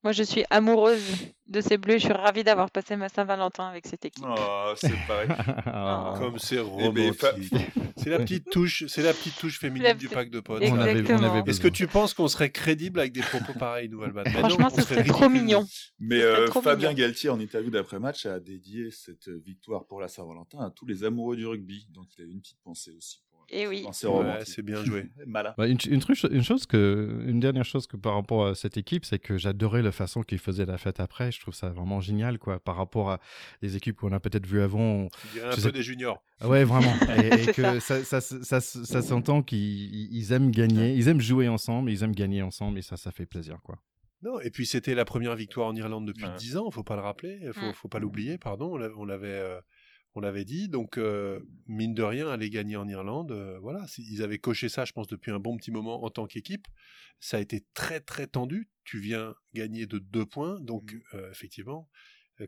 Moi, je suis amoureuse de ces bleus. Je suis ravie d'avoir passé ma Saint-Valentin avec cette équipe. Oh, c'est pareil. Ah. Comme c'est Eh ben, fa- romantique. c'est la petite touche, c'est la petite touche féminine La du pack de potes. On avait, on Exactement. avait Est-ce que tu penses qu'on serait crédible avec des propos pareils, nous, Alban Franchement, ce serait trop mignon. Mais euh, trop Fabien mignon. Galtier, en interview d'après-match, a dédié cette victoire pour la Saint-Valentin à tous les amoureux du rugby. Donc il a eu une petite pensée aussi Et oui. Ouais, c'est bien joué. Malin. Bah, une, une, truc- une chose que, une dernière chose que par rapport à cette équipe, c'est que j'adorais la façon qu'ils faisaient la fête après. Je trouve ça vraiment génial, quoi, par rapport à des équipes qu'on a peut-être vues avant. Je dirais un Je peu sais- des juniors. Ah Ouais, vraiment. Et, que ça, ça, ça, ça, ça s'entend qu'ils ils aiment gagner, ils aiment jouer ensemble, ils aiment gagner ensemble, et ça, ça fait plaisir, quoi. Non, et puis c'était la première victoire en Irlande depuis Ouais. 10 ans, faut pas le rappeler, faut, faut pas l'oublier, pardon, on on l'avait euh, on l'avait dit. Donc euh, mine de rien, aller gagner en Irlande, euh, voilà, ils avaient coché ça, je pense, depuis un bon petit moment en tant qu'équipe. Ça a été très très tendu. Tu viens gagner de deux points, donc Mm. euh, effectivement,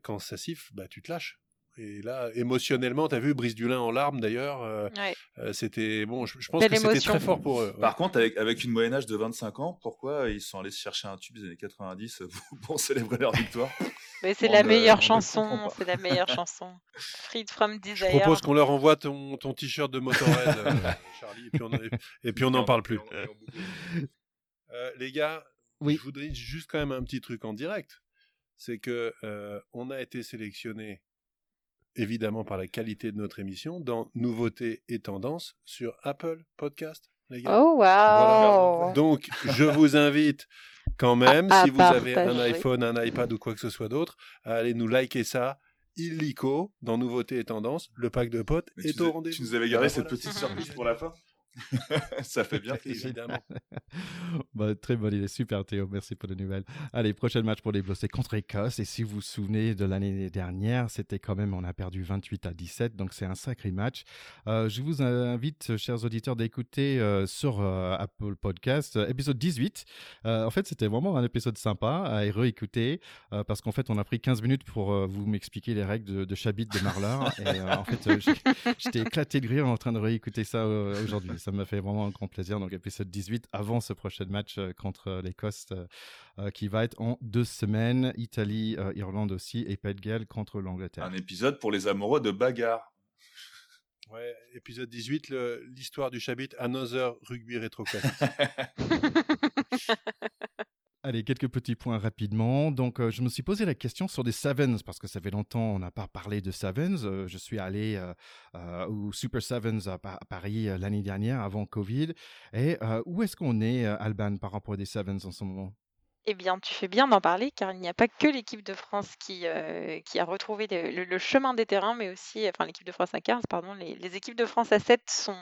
quand ça siffle, bah tu te lâches. Et là, émotionnellement, tu as vu Brice Dulin en larmes d'ailleurs. euh, Ouais. euh, c'était bon, je, je pense Belle que c'était très fort pour eux. ouais. Par contre, avec, avec une moyenne âge de 25 ans, pourquoi ils sont allés chercher un tube des années 90 pour- pour célébrer leur victoire? Mais c'est la meilleure chanson, c'est la meilleure chanson. Freed from Je Desire. propose qu'on leur envoie ton, ton t-shirt de Motorhead, euh, Charlie, et puis on, et puis on n'en parle plus. Euh, les gars, Oui. je voudrais juste quand même un petit truc en direct. C'est que euh, on a été sélectionné, évidemment par la qualité de notre émission, dans nouveautés et tendances sur Apple Podcast, les gars. Oh waouh Voilà. Donc, je vous invite quand même, À- à si vous avez un iPhone, un iPad ou quoi que ce soit d'autre, à aller nous liker ça illico dans nouveautés et tendances. Le pack de potes Mais est au rendez-vous. tu nous avais gardé Ah, cette voilà. petite surprise pour la fin Ça fait bien. Évidemment. Bah, très bonne idée, super Théo, merci pour les nouvelles. Allez, prochain match pour les Bleus, c'est contre Écosse. Et si vous vous souvenez de l'année dernière, c'était quand même, on a perdu 28 à 17, donc c'est un sacré match. Euh, je vous invite, chers auditeurs, d'écouter euh, sur euh, Apple Podcast, épisode 18. Euh, en fait, c'était vraiment un épisode sympa à réécouter, parce qu'en fait, on a pris 15 minutes pour vous m'expliquer les règles de, de Chabit de Marlar. et en fait, j'étais éclaté de rire en train de réécouter ça aujourd'hui. Ça m'a fait vraiment un grand plaisir. Donc, épisode 18, avant ce prochain match euh, contre euh, l'Écosse, euh, qui va être en deux semaines. Italie, euh, Irlande aussi, et Pays de Galles contre l'Angleterre. Un épisode pour les amoureux de bagarre. Ouais, épisode 18, le- l'histoire du Chabit, Another Rugby Rétro Classics. Allez, quelques petits points rapidement. Donc, euh, je me suis posé la question sur des Sevens, parce que ça fait longtemps on n'a pas parlé de Sevens. Euh, je suis allé euh, au Super Sevens à, à Paris l'année dernière, avant Covid. Et où est-ce qu'on est, Alban, par rapport à des Sevens en ce moment? Eh bien, tu fais bien d'en parler car il n'y a pas que l'équipe de France qui, euh, a retrouvé le, chemin des terrains, mais aussi, enfin l'équipe de France à 15, pardon, les, équipes de France à 7 sont,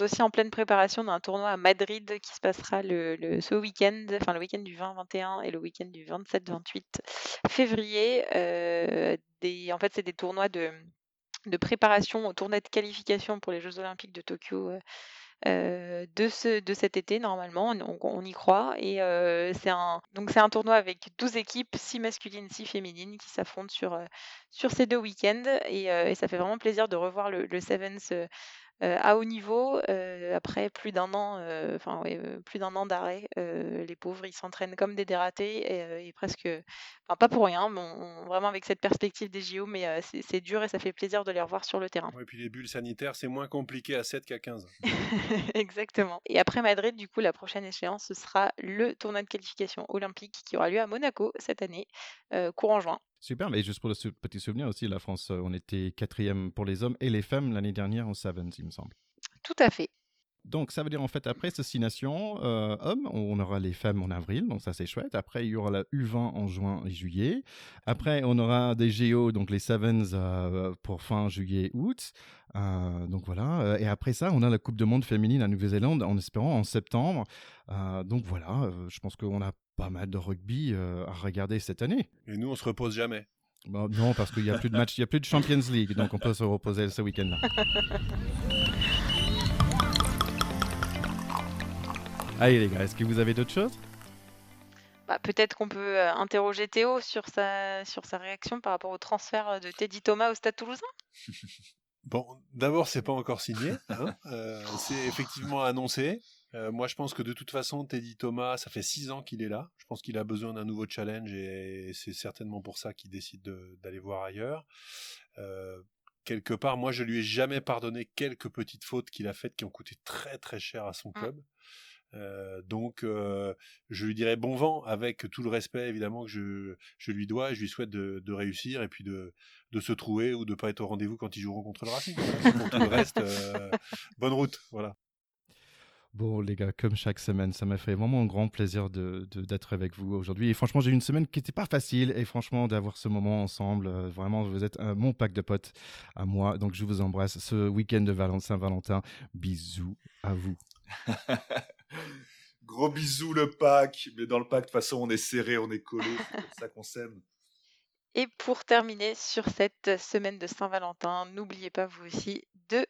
aussi en pleine préparation d'un tournoi à Madrid qui se passera le, ce week-end, enfin le week-end du 20-21 et le week-end du 27-28 février. Euh, en fait, c'est des tournois de, préparation au tournoi de qualification pour les Jeux Olympiques de Tokyo euh, de, ce, de cet été normalement, on, y croit. Et euh, c'est un, donc c'est un tournoi avec 12 équipes, 6 masculines, 6 féminines, qui s'affrontent sur, euh, sur ces deux week-ends. Et, ça fait vraiment plaisir de revoir le, le Sevens à haut niveau après plus d'un an, enfin ouais, plus d'un an d'arrêt. Les pauvres, ils s'entraînent comme des dératés et, et presque, enfin pas pour rien, mais on- on- vraiment avec cette perspective des JO, mais c'est dur et ça fait plaisir de les revoir sur le terrain. Ouais, et puis les bulles sanitaires, c'est moins compliqué à 7 qu'à 15. Exactement. Et après Madrid, du coup, la prochaine échéance, ce sera le tournoi de qualification olympique qui aura lieu à Monaco cette année, courant juin. Super, mais juste pour le petit souvenir aussi, la France, euh, on était quatrième pour les hommes et les femmes l'année dernière en Sevens, il me semble. Tout à fait. Donc, ça veut dire en fait, après nations, euh, hommes, on aura les femmes en avril, donc ça c'est chouette. Après, il y aura la U20 en juin et juillet. Après, on aura des GO, donc les Sevens euh, pour fin juillet, août. Euh, donc voilà. Euh, Et après ça, on a la Coupe du Monde féminine à Nouvelle-Zélande, en espérant en septembre. Donc voilà, je pense qu'on a pas mal de rugby à regarder cette année. Et nous, on se repose jamais. Bon, non, parce qu'il n'y a plus de match, il n'y a plus de Champions League, donc on peut se reposer ce week-end-là. Allez les gars, est-ce que vous avez d'autres choses? Bah, Peut-être qu'on peut euh, interroger Théo sur sa, sur sa réaction par rapport au transfert euh, de Teddy Thomas au Stade Toulousain. Bon, d'abord, c'est pas encore signé. hein. Euh, c'est effectivement annoncé. Euh, moi, je pense que de toute façon, Teddy Thomas, ça fait six ans qu'il est là. Je pense qu'il a besoin d'un nouveau challenge et c'est certainement pour ça qu'il décide de- d'aller voir ailleurs. Euh, quelque part, moi, je lui ai jamais pardonné quelques petites fautes qu'il a faites qui ont coûté très très cher à son club. Euh, donc, euh, je lui dirais bon vent avec tout le respect évidemment que je, je lui dois. Et je lui souhaite de, de réussir et puis de, de se trouver ou de pas être au rendez-vous quand ils joueront contre le Racing. Pour tout le reste, euh, bonne route. Voilà. Bon, les gars, comme chaque semaine, ça m'a fait vraiment un grand plaisir de, de- d'être avec vous aujourd'hui. Et franchement, j'ai eu une semaine qui n'était pas facile. Et franchement, d'avoir ce moment ensemble, euh, vraiment, vous êtes un, mon pack de potes à moi. Donc, je vous embrasse ce week-end de Valen- Saint-Valentin. Bisous à vous. Gros bisous le pack, mais dans le pack de toute façon on est serré, on est collé, c'est comme ça qu'on s'aime. Et pour terminer sur cette semaine de Saint-Valentin, n'oubliez pas vous aussi de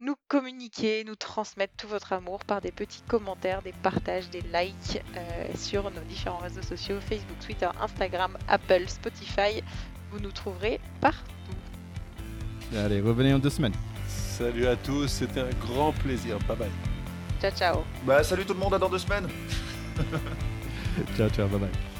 nous communiquer, nous transmettre tout votre amour par des petits commentaires, des partages, des likes euh, sur nos différents réseaux sociaux, Facebook, Twitter, Instagram, Apple, Spotify. Vous nous trouverez partout. Allez, revenez en deux semaines. Salut à tous, c'était un grand plaisir. Bye bye. Ciao ciao Bah salut tout le monde, à dans deux semaines Ciao, ciao, bye bye.